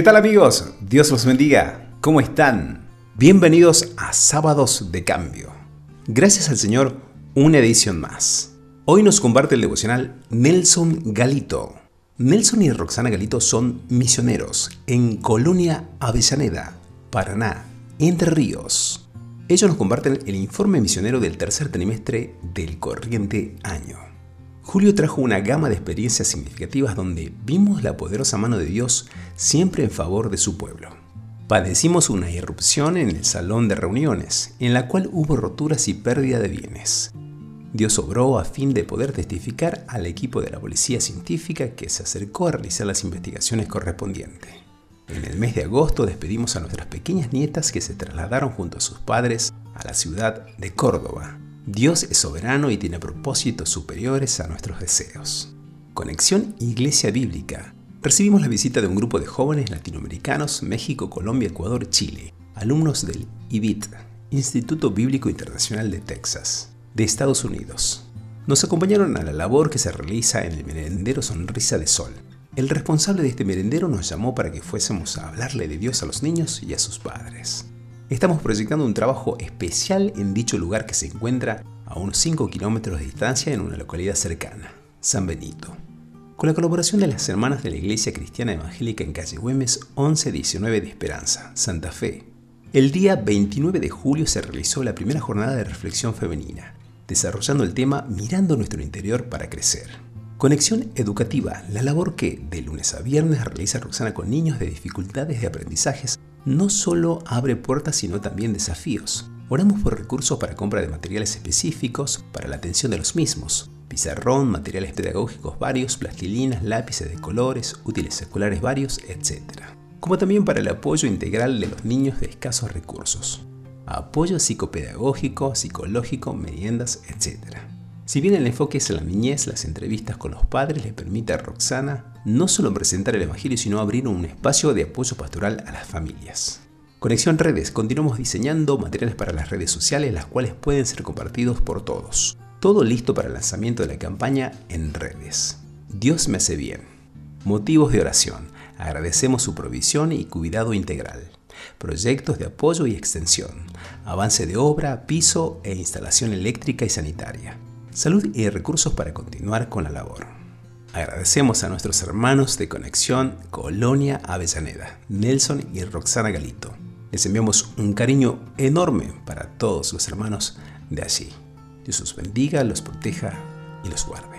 ¿Qué tal amigos? Dios los bendiga. ¿Cómo están? Bienvenidos a Sábados de Cambio. Gracias al Señor, una edición más. Hoy nos comparte el devocional Nelson Galito. Nelson y Roxana Galito son misioneros en Colonia Avellaneda, Paraná, Entre Ríos. Ellos nos comparten el informe misionero del tercer trimestre del corriente año. Julio trajo una gama de experiencias significativas donde vimos la poderosa mano de Dios siempre en favor de su pueblo. Padecimos una irrupción en el salón de reuniones, en la cual hubo roturas y pérdida de bienes. Dios obró a fin de poder testificar al equipo de la policía científica que se acercó a realizar las investigaciones correspondientes. En el mes de agosto despedimos a nuestras pequeñas nietas que se trasladaron junto a sus padres a la ciudad de Córdoba, Dios es soberano y tiene propósitos superiores a nuestros deseos. Conexión Iglesia Bíblica. Recibimos la visita de un grupo de jóvenes latinoamericanos, México, Colombia, Ecuador, Chile, alumnos del IBIT, Instituto Bíblico Internacional de Texas, de Estados Unidos. Nos acompañaron a la labor que se realiza en el merendero Sonrisa de Sol. El responsable de este merendero nos llamó para que fuésemos a hablarle de Dios a los niños y a sus padres. Estamos proyectando un trabajo especial en dicho lugar que se encuentra a unos 5 kilómetros de distancia en una localidad cercana, San Benito. Con la colaboración de las hermanas de la Iglesia Cristiana Evangélica en calle Güemes 1119 de Esperanza, Santa Fe. El día 29 de julio se realizó la primera jornada de reflexión femenina, desarrollando el tema Mirando nuestro interior para crecer. Conexión educativa, la labor que de lunes a viernes realiza Roxana con niños de dificultades de aprendizajes no solo abre puertas sino también desafíos. Oramos por recursos para compra de materiales específicos para la atención de los mismos. Pizarrón, materiales pedagógicos varios, plastilinas, lápices de colores, útiles escolares varios, etc. Como también para el apoyo integral de los niños de escasos recursos. Apoyo psicopedagógico, psicológico, meriendas, etc. Si bien el enfoque es en la niñez, las entrevistas con los padres le permite a Roxana no solo presentar el Evangelio, sino abrir un espacio de apoyo pastoral a las familias. Conexión Redes. Continuamos diseñando materiales para las redes sociales, las cuales pueden ser compartidos por todos. Todo listo para el lanzamiento de la campaña en redes. Dios me hace bien. Motivos de oración. Agradecemos su provisión y cuidado integral. Proyectos de apoyo y extensión. Avance de obra, piso e instalación eléctrica y sanitaria salud y recursos para continuar con la labor. Agradecemos a nuestros hermanos de Conexión Colonia Avellaneda, Nelson y Roxana Galito. Les enviamos un cariño enorme para todos los hermanos de allí. Dios los bendiga, los proteja y los guarde.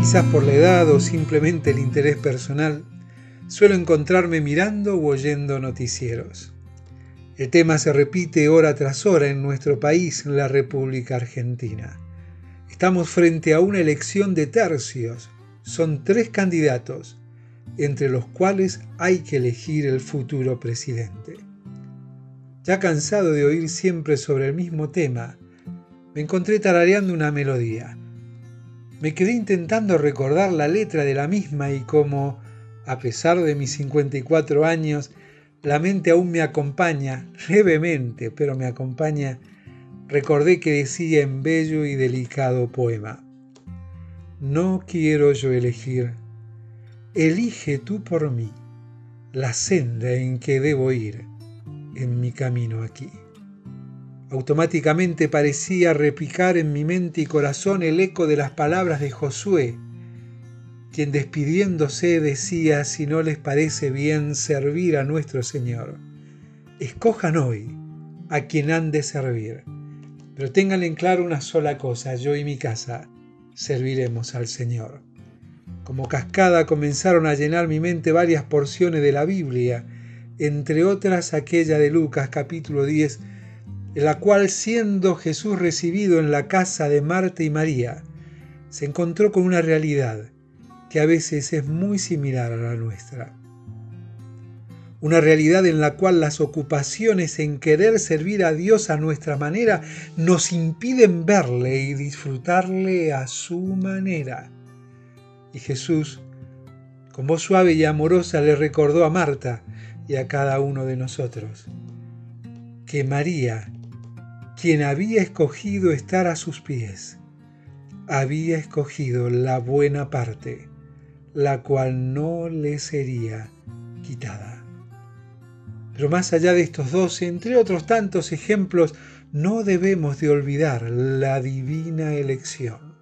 Quizás por la edad o simplemente el interés personal, suelo encontrarme mirando o oyendo noticieros. El tema se repite hora tras hora en nuestro país, en la República Argentina. Estamos frente a una elección de tercios. Son tres candidatos, entre los cuales hay que elegir el futuro presidente. Ya cansado de oír siempre sobre el mismo tema, me encontré tarareando una melodía. Me quedé intentando recordar la letra de la misma y como, a pesar de mis 54 años, la mente aún me acompaña, levemente, pero me acompaña, recordé que decía en bello y delicado poema, No quiero yo elegir, elige tú por mí la senda en que debo ir en mi camino aquí. Automáticamente parecía repicar en mi mente y corazón el eco de las palabras de Josué, quien despidiéndose decía, si no les parece bien servir a nuestro Señor, escojan hoy a quien han de servir, pero tengan en claro una sola cosa, yo y mi casa serviremos al Señor. Como cascada comenzaron a llenar mi mente varias porciones de la Biblia, entre otras aquella de Lucas capítulo 10, en la cual siendo Jesús recibido en la casa de Marta y María, se encontró con una realidad que a veces es muy similar a la nuestra. Una realidad en la cual las ocupaciones en querer servir a Dios a nuestra manera nos impiden verle y disfrutarle a su manera. Y Jesús, con voz suave y amorosa, le recordó a Marta y a cada uno de nosotros que María, quien había escogido estar a sus pies, había escogido la buena parte, la cual no le sería quitada. Pero más allá de estos dos, entre otros tantos ejemplos, no debemos de olvidar la divina elección.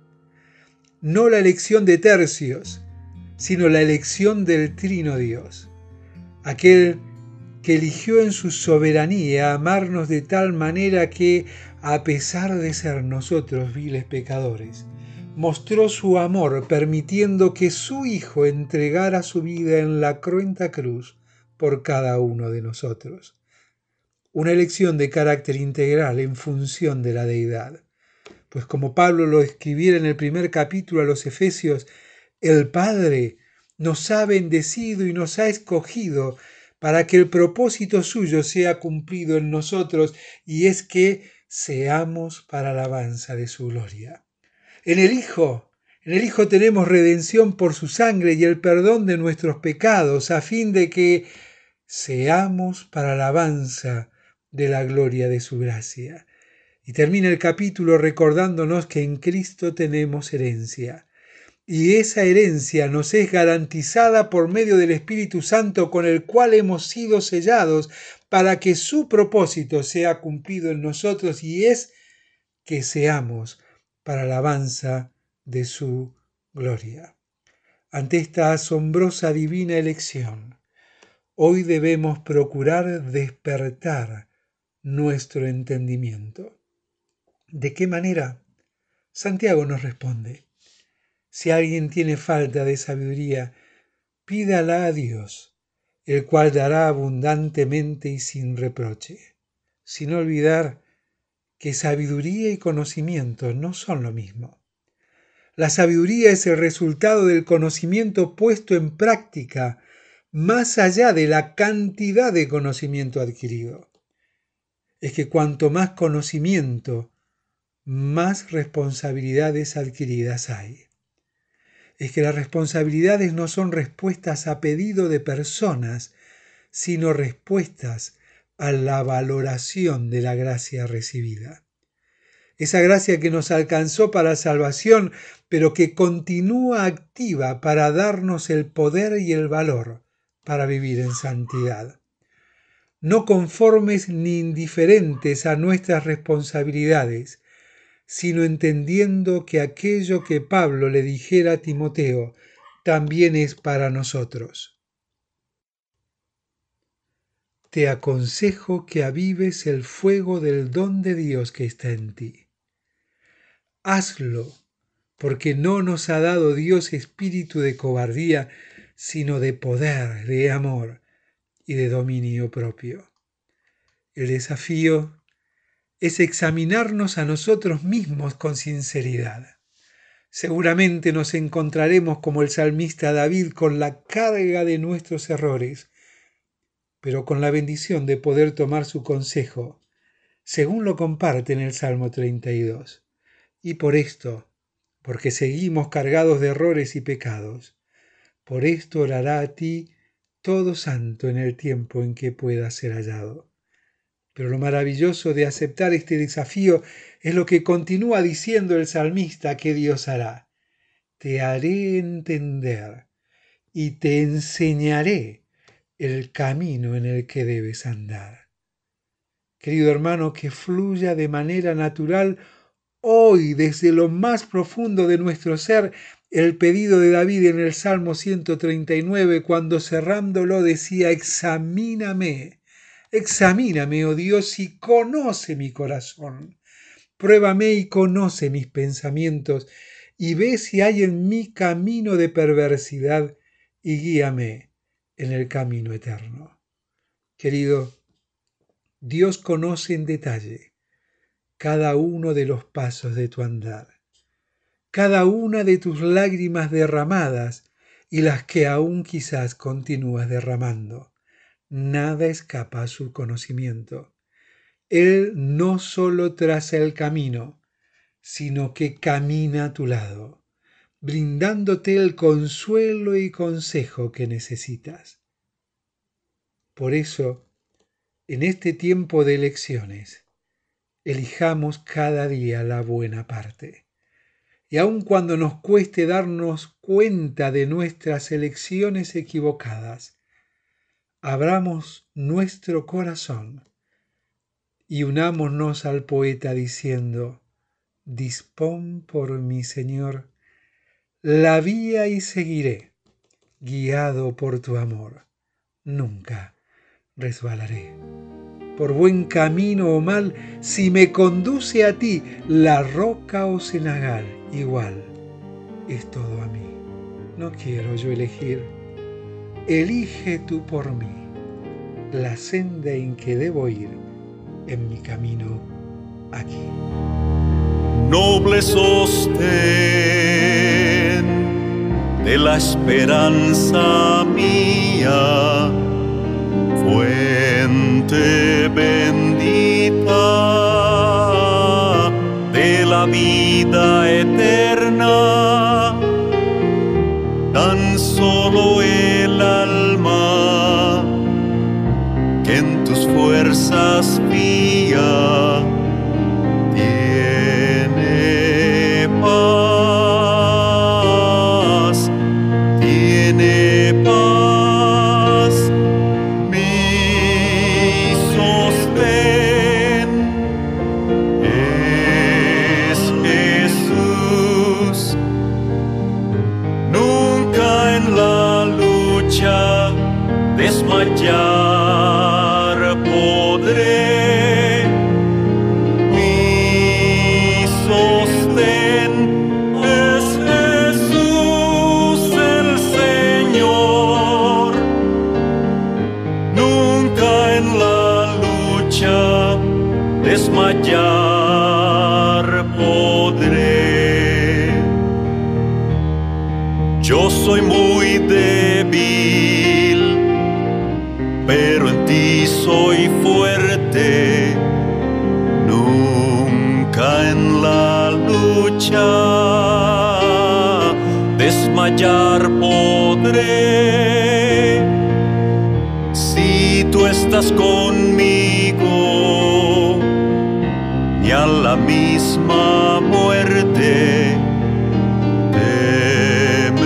No la elección de tercios, sino la elección del Trino Dios, aquel que eligió en su soberanía amarnos de tal manera que, a pesar de ser nosotros viles pecadores, mostró su amor permitiendo que su Hijo entregara su vida en la cruenta cruz por cada uno de nosotros. Una elección de carácter integral en función de la deidad. Pues como Pablo lo escribiera en el primer capítulo a los Efesios, el Padre nos ha bendecido y nos ha escogido para que el propósito suyo sea cumplido en nosotros y es que seamos para alabanza de su gloria. En el Hijo, en el Hijo tenemos redención por su sangre y el perdón de nuestros pecados a fin de que seamos para alabanza de la gloria de su gracia. Y termina el capítulo recordándonos que en Cristo tenemos herencia. Y esa herencia nos es garantizada por medio del Espíritu Santo con el cual hemos sido sellados para que su propósito sea cumplido en nosotros y es que seamos para alabanza de su gloria. Ante esta asombrosa divina elección, hoy debemos procurar despertar nuestro entendimiento. ¿De qué manera? Santiago nos responde, si alguien tiene falta de sabiduría, pídala a Dios, el cual dará abundantemente y sin reproche, sin olvidar que sabiduría y conocimiento no son lo mismo. La sabiduría es el resultado del conocimiento puesto en práctica, más allá de la cantidad de conocimiento adquirido. Es que cuanto más conocimiento, más responsabilidades adquiridas hay. Es que las responsabilidades no son respuestas a pedido de personas, sino respuestas a la valoración de la gracia recibida. Esa gracia que nos alcanzó para salvación, pero que continúa activa para darnos el poder y el valor para vivir en santidad. No conformes ni indiferentes a nuestras responsabilidades, sino entendiendo que aquello que Pablo le dijera a Timoteo también es para nosotros te aconsejo que avives el fuego del don de Dios que está en ti. Hazlo, porque no nos ha dado Dios espíritu de cobardía, sino de poder, de amor y de dominio propio. El desafío es examinarnos a nosotros mismos con sinceridad. Seguramente nos encontraremos como el salmista David con la carga de nuestros errores, pero con la bendición de poder tomar su consejo, según lo comparte en el Salmo 32. Y por esto, porque seguimos cargados de errores y pecados, por esto orará a ti todo santo en el tiempo en que pueda ser hallado. Pero lo maravilloso de aceptar este desafío es lo que continúa diciendo el salmista que Dios hará. Te haré entender y te enseñaré el camino en el que debes andar. Querido hermano, que fluya de manera natural hoy desde lo más profundo de nuestro ser el pedido de David en el Salmo 139 cuando cerrándolo decía, examíname, examíname, oh Dios, y conoce mi corazón. Pruébame y conoce mis pensamientos, y ve si hay en mí camino de perversidad, y guíame en el camino eterno. Querido, Dios conoce en detalle cada uno de los pasos de tu andar, cada una de tus lágrimas derramadas y las que aún quizás continúas derramando. Nada escapa a su conocimiento. Él no solo traza el camino, sino que camina a tu lado brindándote el consuelo y consejo que necesitas. Por eso, en este tiempo de elecciones, elijamos cada día la buena parte. y aun cuando nos cueste darnos cuenta de nuestras elecciones equivocadas, abramos nuestro corazón y unámonos al poeta diciendo, Dispón por mi Señor la vía y seguiré, guiado por tu amor. Nunca resbalaré. Por buen camino o mal, si me conduce a ti la roca o cenagal, igual es todo a mí. No quiero yo elegir. Elige tú por mí la senda en que debo ir en mi camino aquí. Noble sostén de la esperanza mía, fuente bendita de la vida eterna, tan solo el alma que en tus fuerzas fía desmayar podré. Yo soy muy débil, pero en ti soy fuerte. Nunca en la lucha desmayar podré. Si tú estás conmigo, y a la misma muerte temeré,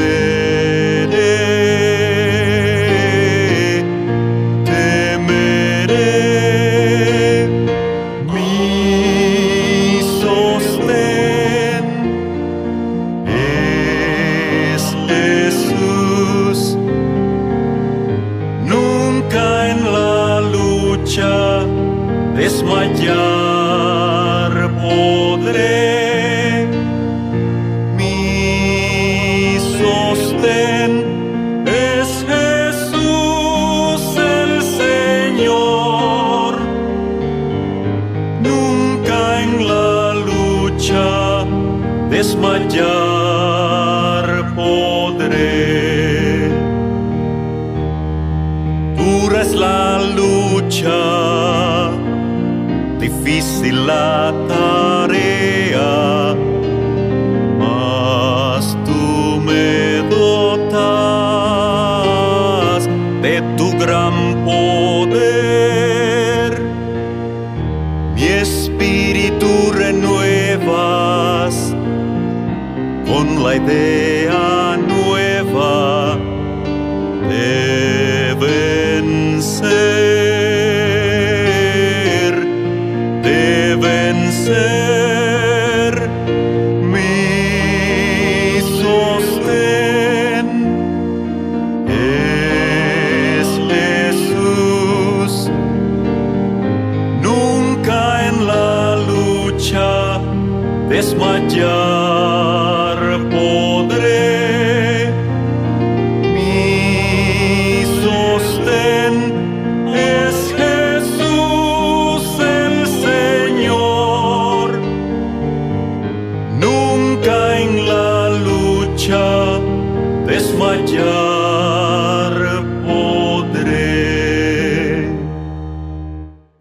temeré mi sostén es Jesús. Nunca en la lucha desmayar desmayar podré. Dura es la lucha, difícil la tarea, con la idea nueva de vencer, de vencer mi sostén es Jesús. Nunca en la lucha desmayar